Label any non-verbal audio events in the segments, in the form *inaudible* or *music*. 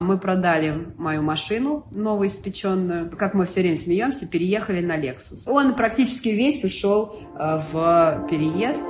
Мы продали мою машину новоиспеченную. Как мы все время смеемся, переехали на Lexus. Он практически весь ушел э, в переезд.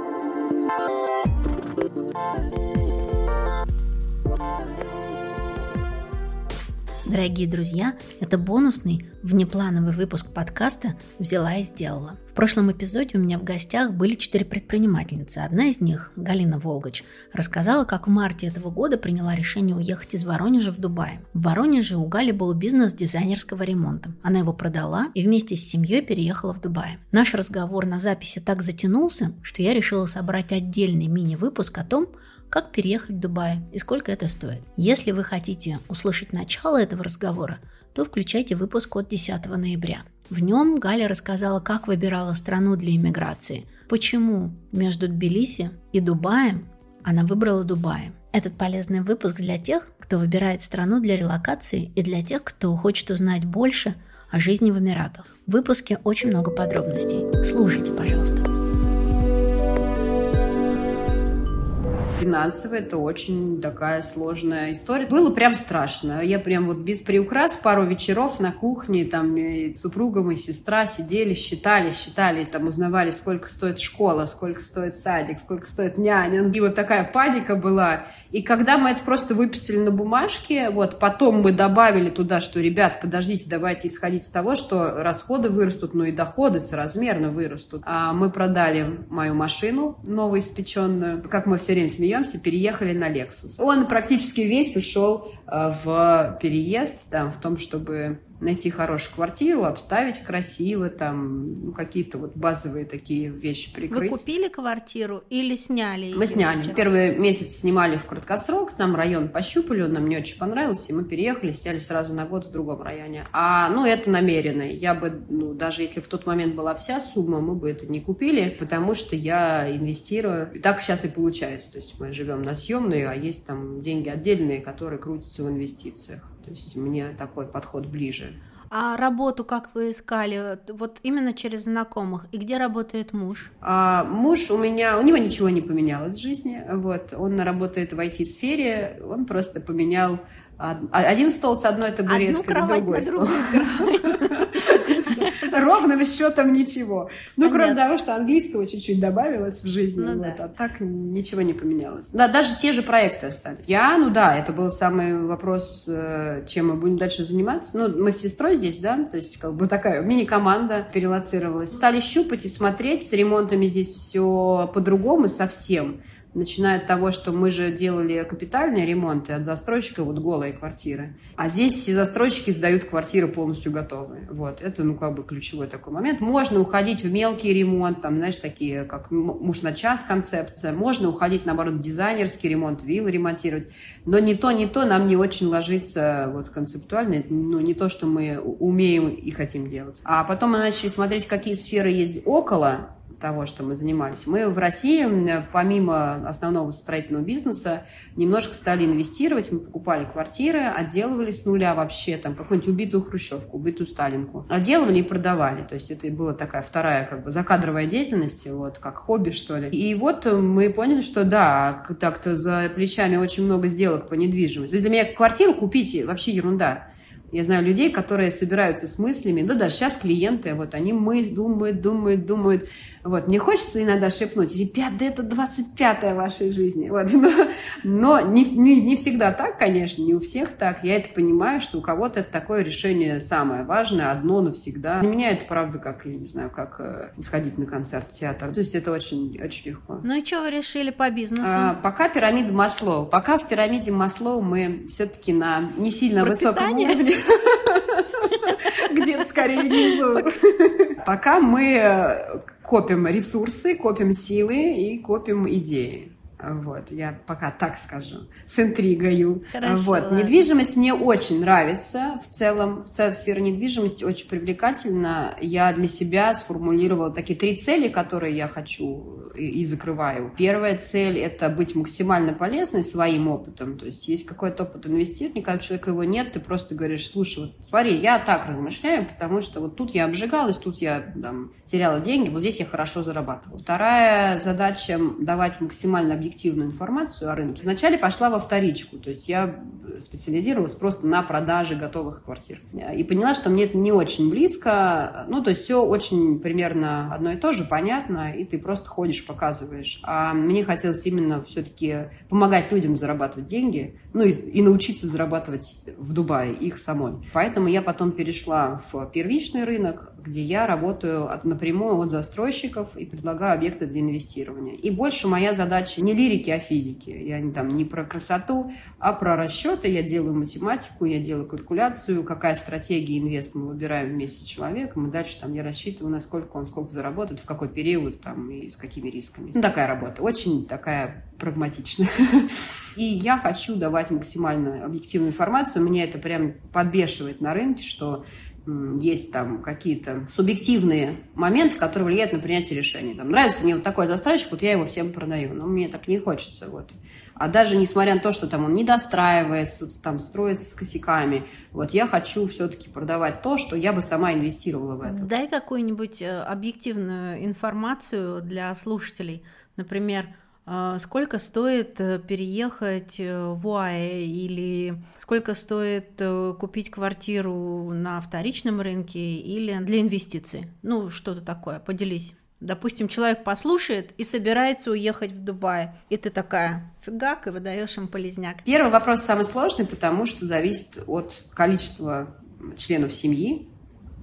Дорогие друзья, это бонусный внеплановый выпуск подкаста «Взяла и сделала». В прошлом эпизоде у меня в гостях были четыре предпринимательницы. Одна из них, Галина Волгач, рассказала, как в марте этого года приняла решение уехать из Воронежа в Дубай. В Воронеже у Гали был бизнес дизайнерского ремонта. Она его продала и вместе с семьей переехала в Дубай. Наш разговор на записи так затянулся, что я решила собрать отдельный мини-выпуск о том, как переехать в Дубай и сколько это стоит. Если вы хотите услышать начало этого разговора, то включайте выпуск от 10 ноября. В нем Галя рассказала, как выбирала страну для иммиграции, почему между Тбилиси и Дубаем она выбрала Дубай. Этот полезный выпуск для тех, кто выбирает страну для релокации и для тех, кто хочет узнать больше о жизни в Эмиратах. В выпуске очень много подробностей. Слушайте, пожалуйста. Финансово это очень такая сложная история. Было прям страшно. Я прям вот без приукрас пару вечеров на кухне, там и супругом и сестра сидели, считали, считали, там узнавали, сколько стоит школа, сколько стоит садик, сколько стоит няня. И вот такая паника была. И когда мы это просто выписали на бумажке, вот потом мы добавили туда, что, ребят, подождите, давайте исходить из того, что расходы вырастут, но и доходы соразмерно вырастут. А мы продали мою машину новоиспеченную. Как мы все время смеемся, смеемся, переехали на Lexus. Он практически весь ушел э, в переезд, там, в том, чтобы найти хорошую квартиру, обставить красиво, там ну, какие-то вот базовые такие вещи прикрыть. Вы купили квартиру или сняли ее? Мы сняли. Сейчас? Первый месяц снимали в краткосрок, там район пощупали, он нам не очень понравился, и мы переехали, сняли сразу на год в другом районе. А, ну, это намеренно. Я бы, ну, даже если в тот момент была вся сумма, мы бы это не купили, потому что я инвестирую. И так сейчас и получается. То есть мы живем на съемной, а есть там деньги отдельные, которые крутятся в инвестициях. То есть мне такой подход ближе. А работу как вы искали? Вот именно через знакомых. И где работает муж? А, муж у меня, у него ничего не поменялось в жизни. Вот, он работает в IT-сфере, он просто поменял один стол с одной табуреткой Одну кровать другой на другую кровать. Ровным счетом ничего. Ну, кроме того, что английского чуть-чуть добавилось в жизни, ну, вот, да. а так ничего не поменялось. Да, даже те же проекты остались. Я, ну да, это был самый вопрос, э, чем мы будем дальше заниматься. Ну, мы с сестрой здесь, да, то есть как бы такая мини-команда перелоцировалась. Стали щупать и смотреть, с ремонтами здесь все по-другому совсем начиная от того, что мы же делали капитальные ремонты от застройщика, вот голые квартиры. А здесь все застройщики сдают квартиры полностью готовые. Вот, это, ну, как бы ключевой такой момент. Можно уходить в мелкий ремонт, там, знаешь, такие, как муж на час концепция. Можно уходить, наоборот, в дизайнерский ремонт, виллы ремонтировать. Но не то, не то нам не очень ложится вот концептуально, ну, не то, что мы умеем и хотим делать. А потом мы начали смотреть, какие сферы есть около того, что мы занимались. Мы в России, помимо основного строительного бизнеса, немножко стали инвестировать. Мы покупали квартиры, отделывали с нуля вообще, там, какую-нибудь убитую хрущевку, убитую сталинку. Отделывали и продавали. То есть это была такая вторая как бы закадровая деятельность, вот, как хобби, что ли. И вот мы поняли, что да, так-то за плечами очень много сделок по недвижимости. Для меня квартиру купить вообще ерунда. Я знаю людей, которые собираются с мыслями, да даже сейчас клиенты, вот они мы думают, думают, думают. Вот, мне хочется иногда шепнуть, ребят, да это 25-е вашей жизни. Вот, *laughs* но но не, не, не всегда так, конечно, не у всех так. Я это понимаю, что у кого-то это такое решение самое важное, одно навсегда. Для меня это правда как, я не знаю, как э, сходить на концерт театр. То есть это очень, очень легко. Ну и что вы решили по бизнесу? А, пока пирамида Маслоу. Пока в пирамиде Маслоу мы все-таки на не сильно Про высоком питание? уровне. *laughs* Скорее внизу. Пока мы копим ресурсы, копим силы и копим идеи. Вот, я пока так скажу, с интригою. Хорошо, вот. ладно. Недвижимость мне очень нравится. В целом, в целом сфера недвижимости очень привлекательна. Я для себя сформулировала такие три цели, которые я хочу и, и закрываю. Первая цель – это быть максимально полезной своим опытом. То есть есть какой-то опыт инвестирования, когда у человека его нет, ты просто говоришь, слушай, вот смотри, я так размышляю, потому что вот тут я обжигалась, тут я там, теряла деньги, вот здесь я хорошо зарабатывала. Вторая задача – давать максимально объективную объективную информацию о рынке, вначале пошла во вторичку. То есть я специализировалась просто на продаже готовых квартир. И поняла, что мне это не очень близко. Ну, то есть все очень примерно одно и то же, понятно, и ты просто ходишь, показываешь. А мне хотелось именно все-таки помогать людям зарабатывать деньги, ну и, и научиться зарабатывать в Дубае их самой. Поэтому я потом перешла в первичный рынок, где я работаю от, напрямую от застройщиков и предлагаю объекты для инвестирования. И больше моя задача не лирики, а физики. Я там, не про красоту, а про расчеты. Я делаю математику, я делаю калькуляцию, какая стратегия инвест мы выбираем вместе с человеком, и дальше там я рассчитываю, насколько он сколько заработает, в какой период там, и с какими рисками. Ну, такая работа. Очень такая прагматичная. *laughs* И я хочу давать максимально объективную информацию. Меня это прям подбешивает на рынке, что есть там какие-то субъективные моменты, которые влияют на принятие решений. Там, нравится мне вот такой застройщик, вот я его всем продаю, но мне так не хочется. Вот. А даже несмотря на то, что там он не достраивается, там строится с косяками, вот я хочу все-таки продавать то, что я бы сама инвестировала в это. Дай какую-нибудь э, объективную информацию для слушателей. Например, сколько стоит э, переехать э, в УАЭ или сколько стоит э, купить квартиру на вторичном рынке или для инвестиций? Ну, что-то такое, поделись. Допустим, человек послушает и собирается уехать в Дубай. И ты такая, фигак, и выдаешь им полезняк. Первый вопрос самый сложный, потому что зависит от количества членов семьи,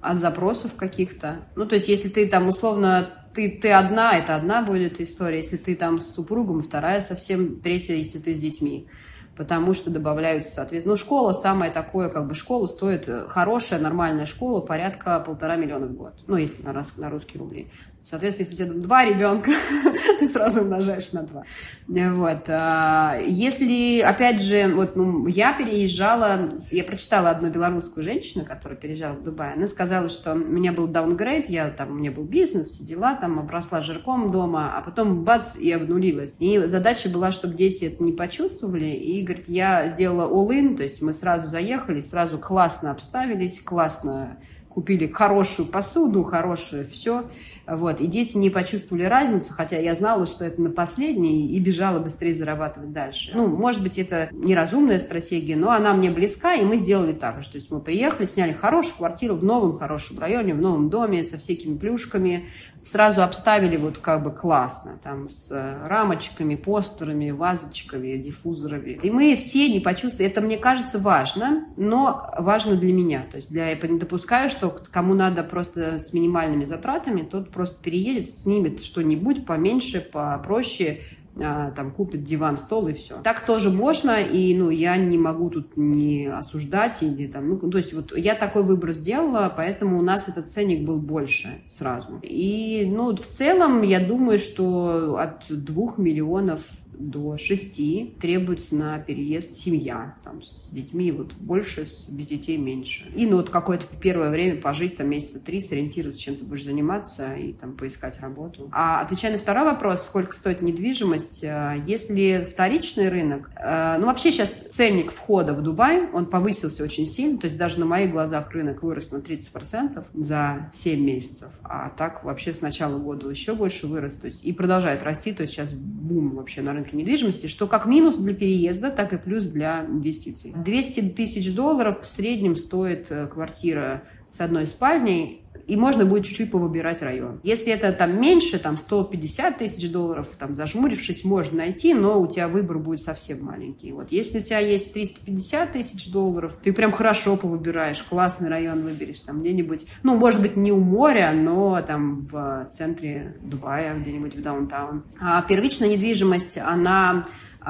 от запросов каких-то. Ну, то есть, если ты там условно ты, ты одна, это одна будет история. Если ты там с супругом, вторая совсем, третья, если ты с детьми. Потому что добавляются, соответственно, ну, школа самое такое, как бы школа стоит, э, хорошая, нормальная школа, порядка полтора миллиона в год. Ну, если на, на русские рубли. Соответственно, если у тебя два ребенка, *laughs* ты сразу умножаешь на два. Вот. А, если, опять же, вот ну, я переезжала, я прочитала одну белорусскую женщину, которая переезжала в Дубай, она сказала, что у меня был даунгрейд, я там, у меня был бизнес, все дела, там обросла жирком дома, а потом бац, и обнулилась. И задача была, чтобы дети это не почувствовали, и, говорит, я сделала all-in, то есть мы сразу заехали, сразу классно обставились, классно купили хорошую посуду, хорошее все, вот, и дети не почувствовали разницу, хотя я знала, что это на последней, и бежала быстрее зарабатывать дальше. Ну, может быть, это неразумная стратегия, но она мне близка, и мы сделали так же. То есть мы приехали, сняли хорошую квартиру в новом хорошем районе, в новом доме, со всякими плюшками, сразу обставили вот как бы классно, там с э, рамочками, постерами, вазочками, диффузорами. И мы все не почувствовали, это мне кажется важно, но важно для меня. То есть для, я не допускаю, что кому надо просто с минимальными затратами, тот просто переедет, снимет что-нибудь поменьше, попроще, там купит диван, стол и все. Так тоже можно, и ну я не могу тут не осуждать или там, ну то есть вот я такой выбор сделала, поэтому у нас этот ценник был больше сразу. И ну в целом я думаю, что от двух миллионов до 6 требуется на переезд семья, там, с детьми вот больше, с, без детей меньше. И ну вот какое-то первое время пожить, там, месяца три, сориентироваться, чем ты будешь заниматься и там поискать работу. А отвечая на второй вопрос, сколько стоит недвижимость, э, если вторичный рынок, э, ну вообще сейчас ценник входа в Дубай, он повысился очень сильно, то есть даже на моих глазах рынок вырос на 30% за 7 месяцев, а так вообще с начала года еще больше вырос, то есть и продолжает расти, то есть сейчас бум вообще на рынке рынке недвижимости, что как минус для переезда, так и плюс для инвестиций. 200 тысяч долларов в среднем стоит э, квартира с одной спальней, и можно будет чуть-чуть повыбирать район. Если это там меньше, там 150 тысяч долларов, там зажмурившись, можно найти, но у тебя выбор будет совсем маленький. Вот если у тебя есть 350 тысяч долларов, ты прям хорошо повыбираешь, классный район выберешь, там где-нибудь, ну, может быть, не у моря, но там в центре Дубая, где-нибудь в даунтаун. А первичная недвижимость, она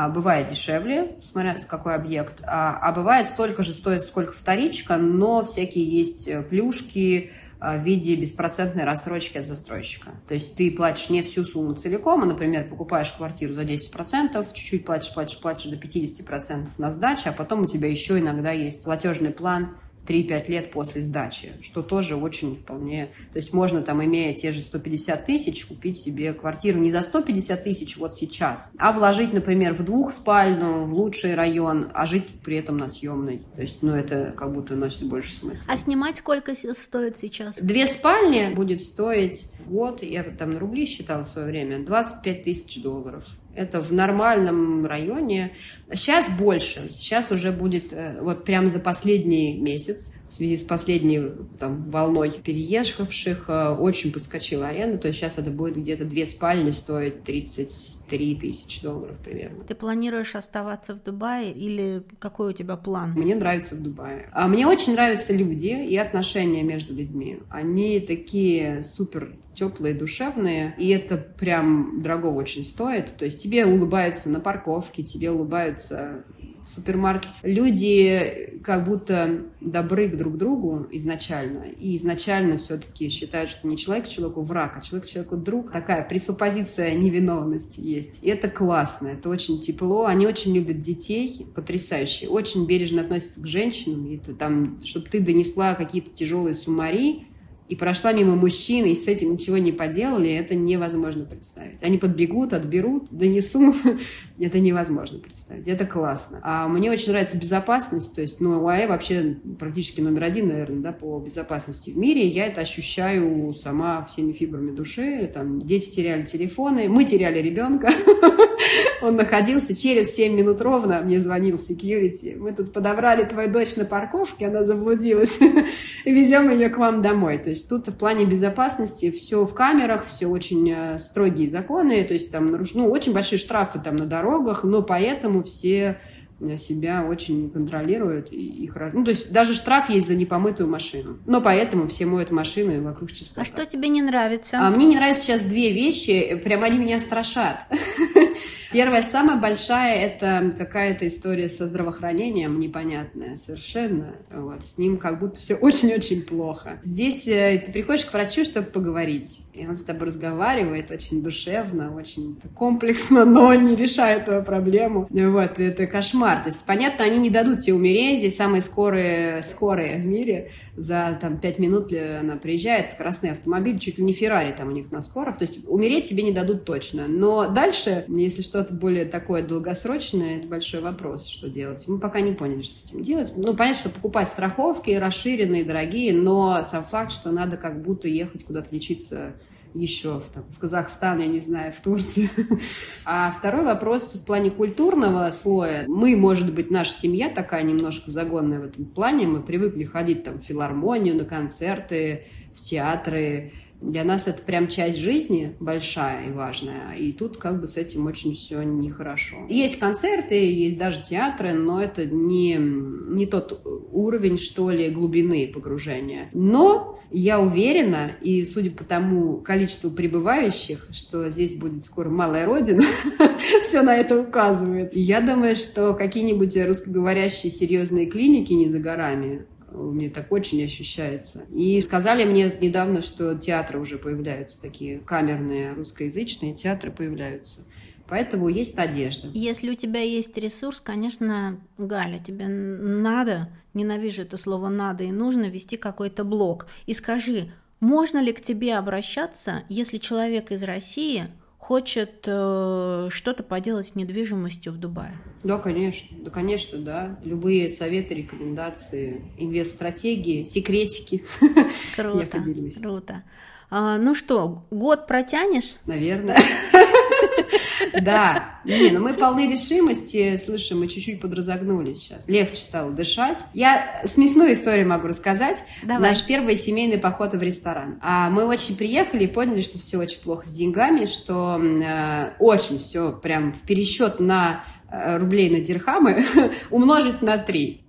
бывает дешевле, смотря какой объект, а, а бывает столько же стоит, сколько вторичка, но всякие есть э, плюшки, а, в виде беспроцентной рассрочки от застройщика. То есть ты платишь не всю сумму целиком, а, например, покупаешь квартиру за 10%, чуть-чуть платишь, платишь, платишь до 50% на сдачу, а потом у тебя еще иногда есть платежный план 3-5 лет после сдачи, что тоже очень вполне... То есть можно там, имея те же 150 тысяч, купить себе квартиру не за 150 тысяч вот сейчас, а вложить, например, в двухспальную, в лучший район, а жить при этом на съемной. То есть, ну, это как будто носит больше смысла. А снимать сколько стоит сейчас? Две спальни будет стоить год, я там на рубли считала в свое время, 25 тысяч долларов. Это в нормальном районе. Сейчас больше. Сейчас уже будет э, вот прямо за последний месяц в связи с последней там, волной переехавших э, очень подскочила аренда, то есть сейчас это будет где-то две спальни стоить 33 тысячи долларов примерно. Ты планируешь оставаться в Дубае или какой у тебя план? Мне нравится в Дубае. А мне очень нравятся люди и отношения между людьми. Они такие супер теплые, душевные, и это прям дорого очень стоит. То есть тебе улыбаются на парковке, тебе улыбаются в супермаркете. Люди как будто добры друг к другу изначально, и изначально все-таки считают, что не человек человеку враг, а человек человеку друг. Такая пресуппозиция невиновности есть. И это классно, это очень тепло. Они очень любят детей, потрясающе, очень бережно относятся к женщинам. И там, чтобы ты донесла какие-то тяжелые сумари, и прошла мимо мужчины, и с этим ничего не поделали, это невозможно представить. Они подбегут, отберут, донесут. *laughs* это невозможно представить. Это классно. А мне очень нравится безопасность. То есть, ну, УАЭ вообще практически номер один, наверное, да, по безопасности в мире. Я это ощущаю сама всеми фибрами души. Там дети теряли телефоны, мы теряли ребенка. *laughs* Он находился через 7 минут ровно, мне звонил security. Мы тут подобрали твою дочь на парковке, она заблудилась. *laughs* Везем ее к вам домой. То есть тут в плане безопасности все в камерах, все очень э, строгие законы, то есть там ну, очень большие штрафы там на дорогах, но поэтому все э, себя очень контролируют и их ну то есть даже штраф есть за непомытую машину но поэтому все моют машины вокруг чистоты. А что тебе не нравится? А мне не нравятся сейчас две вещи прям они меня страшат *laughs* Первая, самая большая, это какая-то история со здравоохранением непонятная совершенно. Вот, с ним как будто все очень-очень плохо. Здесь э, ты приходишь к врачу, чтобы поговорить. И он с тобой разговаривает очень душевно, очень комплексно, но не решает твою проблему. Вот, это кошмар. То есть, понятно, они не дадут тебе умереть. Здесь самые скорые, скорые в мире. За там, 5 минут она приезжает, скоростный автомобиль, чуть ли не Феррари там у них на скорых. То есть, умереть тебе не дадут точно. Но дальше, если что что-то более такое долгосрочное, это большой вопрос, что делать. Мы пока не поняли, что с этим делать. Ну, понятно, что покупать страховки расширенные, дорогие, но сам факт, что надо как будто ехать куда-то лечиться еще в, там, в Казахстан, я не знаю, в Турции. *laughs* А второй вопрос в плане культурного слоя. Мы, может быть, наша семья такая немножко загонная в этом плане. Мы привыкли ходить там в филармонию, на концерты, в театры, для нас это прям часть жизни большая и важная, и тут как бы с этим очень все нехорошо. Есть концерты, есть даже театры, но это не, не тот уровень, что ли, глубины погружения. Но я уверена, и судя по тому количеству прибывающих, что здесь будет скоро малая родина, *laughs* все на это указывает. я думаю, что какие-нибудь русскоговорящие серьезные клиники не за горами мне так очень ощущается. И сказали мне недавно, что театры уже появляются, такие камерные русскоязычные театры появляются. Поэтому есть надежда. Если у тебя есть ресурс, конечно, Галя, тебе надо, ненавижу это слово «надо» и нужно вести какой-то блог. И скажи, можно ли к тебе обращаться, если человек из России хочет э, что-то поделать с недвижимостью в Дубае? Да, конечно. Да, конечно, да. Любые советы, рекомендации, инвест-стратегии, секретики. *laughs* Круто, Я поделюсь. Круто. А, ну что, год протянешь? Наверное. *laughs* Да, не, ну мы полны решимости, слушай, мы чуть-чуть подразогнулись сейчас. Легче стало дышать. Я смешную историю могу рассказать. Давай. Наш первый семейный поход в ресторан. А мы очень приехали и поняли, что все очень плохо с деньгами, что э, очень все прям в пересчет на э, рублей на дирхамы *laughs* умножить на три.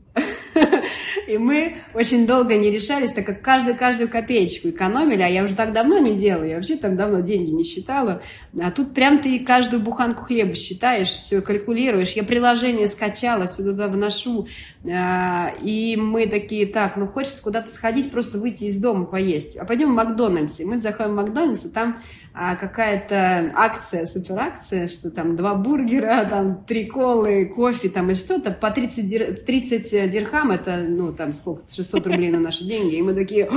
И мы очень долго не решались, так как каждую-каждую копеечку экономили, а я уже так давно не делаю, я вообще там давно деньги не считала. А тут прям ты каждую буханку хлеба считаешь, все калькулируешь. Я приложение скачала, туда вношу. А, и мы такие, так, ну хочется куда-то сходить, просто выйти из дома поесть. А пойдем в Макдональдс. И мы заходим в Макдональдс, и там а какая-то акция, суперакция, что там два бургера, там три колы, кофе там и что-то по 30, дир... 30 дирхам, это, ну, там сколько, 600 рублей на наши деньги. И мы такие,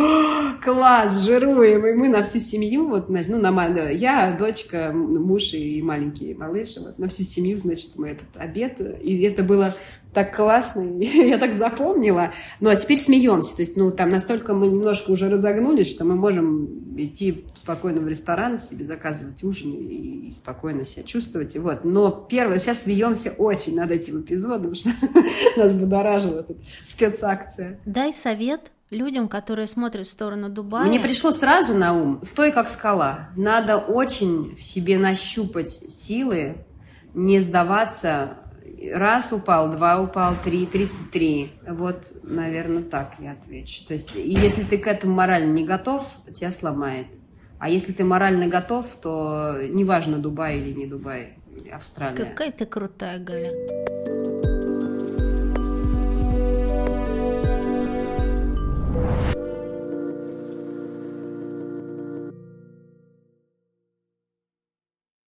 класс, жируем. И мы на всю семью, вот, ну, на, я, дочка, муж и маленький малыш, вот, на всю семью, значит, мы этот обед. И это было так классно, *laughs* я так запомнила. Ну, а теперь смеемся. То есть, ну, там настолько мы немножко уже разогнулись, что мы можем идти спокойно в ресторан, себе заказывать ужин и, и спокойно себя чувствовать. И вот. Но первое, сейчас смеемся очень над этим эпизодом, *laughs* что нас будоражила эта спецакция. Дай совет людям, которые смотрят в сторону Дубая. Мне пришло сразу на ум, стой как скала. Надо очень в себе нащупать силы, не сдаваться, раз упал, два упал, три, тридцать три. Вот, наверное, так я отвечу. То есть, если ты к этому морально не готов, тебя сломает. А если ты морально готов, то неважно, Дубай или не Дубай, Австралия. Какая ты крутая, Галя.